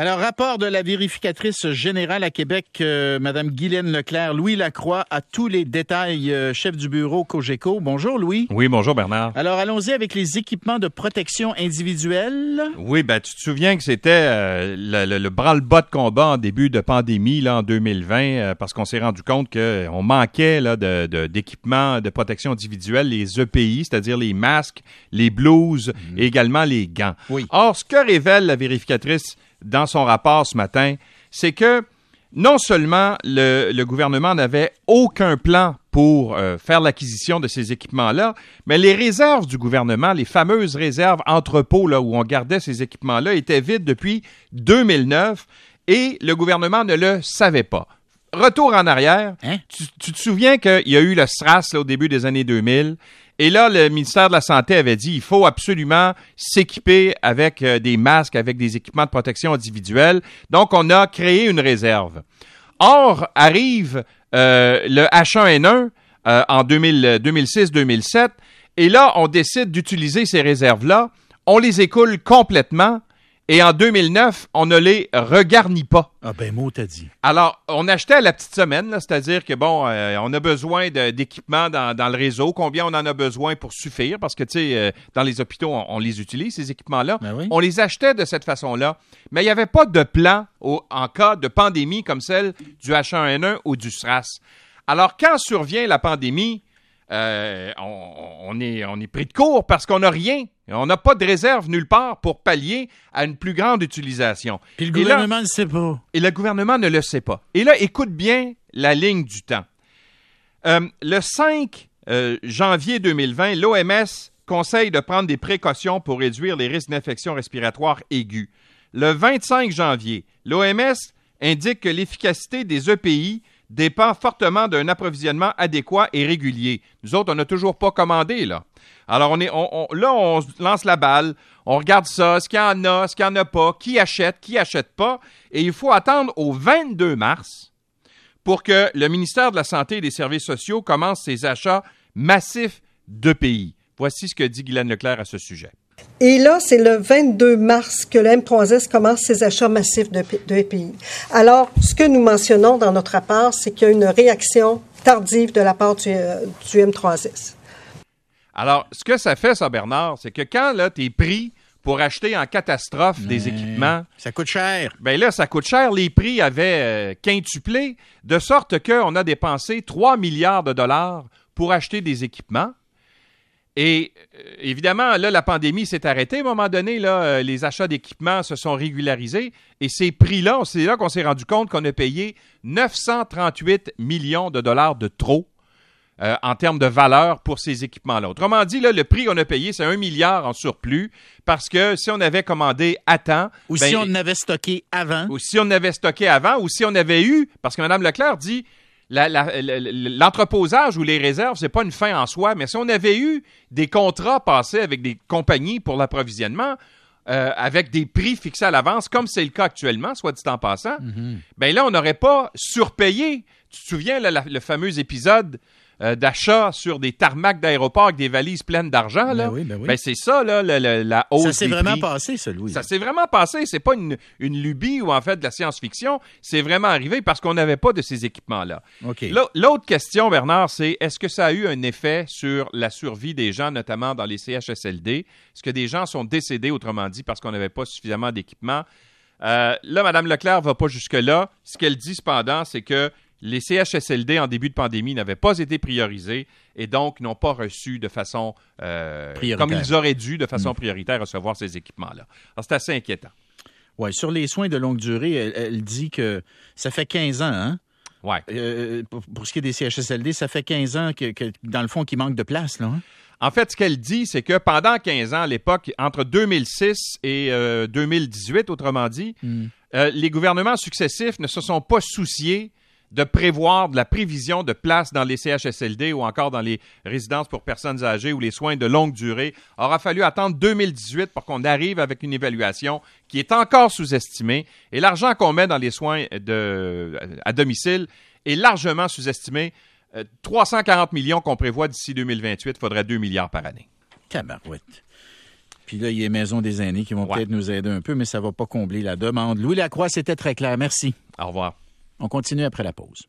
Alors, rapport de la vérificatrice générale à Québec, euh, Madame Guylaine Leclerc, Louis Lacroix, à tous les détails, euh, chef du bureau Cogeco. Bonjour, Louis. Oui, bonjour, Bernard. Alors, allons-y avec les équipements de protection individuelle. Oui, ben, tu te souviens que c'était euh, le, le, bras-le-bas de combat en début de pandémie, là, en 2020, parce qu'on s'est rendu compte qu'on manquait là, d'équipements de, de, protection individuelle, les EPI, c'est-à-dire les masques, les blouses et également les gants. Oui. Or, ce que révèle la vérificatrice dans son rapport ce matin, c'est que non seulement le, gouvernement n'avait aucun plan pour euh, faire l'acquisition de ces équipements-là, mais les réserves du gouvernement, les fameuses réserves entrepôts là, où on gardait ces équipements-là, étaient vides depuis 2009 et le gouvernement ne le savait pas. Retour en arrière, hein? tu, te souviens qu'il y a eu le SRAS au début des années 2000 et là, le ministère de la Santé avait dit il faut absolument s'équiper avec euh, des masques, avec des équipements de protection individuelle. Donc, on a créé une réserve. Or, arrive euh, le H1N1 euh, en 2006-2007, et là, on décide d'utiliser ces réserves-là. On les écoule complètement et en 2009, on ne les regarnit pas. Ah ben, mot t'as dit. Alors, on achetait à la petite semaine, c'est-à-dire que, bon, euh, on a besoin d'équipements dans, le réseau. Combien on en a besoin pour suffire? Parce que, tu sais, euh, dans les hôpitaux, on, les utilise, ces équipements-là. Ben on les achetait de cette façon-là. Mais il n'y avait pas de plan en cas de pandémie comme celle du H1N1 ou du SRAS. Alors, quand survient la pandémie, euh, on, est, on est pris de court parce qu'on n'a rien. On n'a pas de réserve nulle part pour pallier à une plus grande utilisation. Puis le gouvernement ne le sait pas. Et le gouvernement ne le sait pas. Et là, écoute bien la ligne du temps. Euh, le 5 euh, janvier 2020, l'OMS conseille de prendre des précautions pour réduire les risques d'infection respiratoire aiguë. Le 25 janvier, l'OMS indique que l'efficacité des EPI dépend fortement d'un approvisionnement adéquat et régulier. Nous autres, on n'a toujours pas commandé, là. Alors, on est, là, on lance la balle, on regarde ça, est-ce qu'il y en a, est-ce qu'il n'y en a pas, qui achète, qui n'achète pas, et il faut attendre au 22 mars pour que le ministère de la Santé et des Services sociaux commence ses achats massifs de pays. Voici ce que dit Guylaine Leclerc à ce sujet. Et là, c'est le 22 mars que le M3S commence ses achats massifs de, de pays. Alors, ce que nous mentionnons dans notre rapport, c'est qu'il y a une réaction tardive de la part du, euh, du M3S. Alors, ce que ça fait, ça, Bernard, c'est que quand là, tu es pris pour acheter en catastrophe des équipements. Ça coûte cher. Bien là, ça coûte cher. Les prix avaient euh, quintuplé, de sorte qu'on a dépensé 3 milliards de dollars pour acheter des équipements. Et euh, évidemment, là, la pandémie s'est arrêtée. À un moment donné, là, euh, les achats d'équipements se sont régularisés. Et ces prix-là, c'est là qu'on s'est rendu compte qu'on a payé 938 millions de dollars de trop euh, en termes de valeur pour ces équipements-là. Autrement dit, là, le prix qu'on a payé, c'est un milliard en surplus parce que si on avait commandé à temps... Ou si ben, on avait stocké avant. Ou si on avait stocké avant, ou si on avait eu... Parce que Mme Leclerc dit l'entreposage ou les réserves, c'est pas une fin en soi, mais si on avait eu des contrats passés avec des compagnies pour l'approvisionnement, euh, avec des prix fixés à l'avance, comme c'est le cas actuellement, soit dit en passant, Mhm. ben là, on n'aurait pas surpayé. Tu te souviens, là, la- le fameux épisode euh, d'achat sur des tarmacs d'aéroport avec des valises pleines d'argent, là? Ben oui, ben oui. Ben, c'est ça, là, le- le- la hausse Ça s'est vraiment prix. passé, ça, Louis. Ça s'est vraiment passé. C'est pas une, une lubie ou en fait de la science-fiction. C'est vraiment arrivé parce qu'on n'avait pas de ces équipements-là. L'autre question, Bernard, c'est est-ce que ça a eu un effet sur la survie des gens, notamment dans les CHSLD? Est-ce que des gens sont décédés, autrement dit, parce qu'on n'avait pas suffisamment d'équipements? Euh, là, Mme Leclerc va pas jusque-là. Ce qu'elle dit cependant, c'est que les CHSLD en début de pandémie n'avaient pas été priorisés et donc n'ont pas reçu de façon euh, Prioritaire. comme ils auraient dû de façon prioritaire recevoir ces équipements-là. Alors, c'est assez inquiétant. Ouais, sur les soins de longue durée, elle, elle dit que ça fait 15 ans, hein? Ouais. Euh, pour, pour ce qui est des CHSLD, ça fait 15 ans que, que, dans le fond, qu'il manque de place, là. hein? En fait, ce qu'elle dit, c'est que pendant 15 ans, à l'époque, entre 2006 et euh, 2018, autrement dit, euh, les gouvernements successifs ne se sont pas souciés de prévoir de la prévision de places dans les CHSLD ou encore dans les résidences pour personnes âgées ou les soins de longue durée. Il aura fallu attendre 2018 pour qu'on arrive avec une évaluation qui est encore sous-estimée. Et l'argent qu'on met dans les soins de, à domicile est largement sous-estimé. Euh, 340 millions qu'on prévoit d'ici 2028, il faudrait 2 milliards par année. Tabarouette. Puis là, il y a les maisons des aînés qui vont peut-être nous aider un peu, mais ça ne va pas combler la demande. Louis Lacroix, c'était très clair. Merci. Au revoir. On continue après la pause.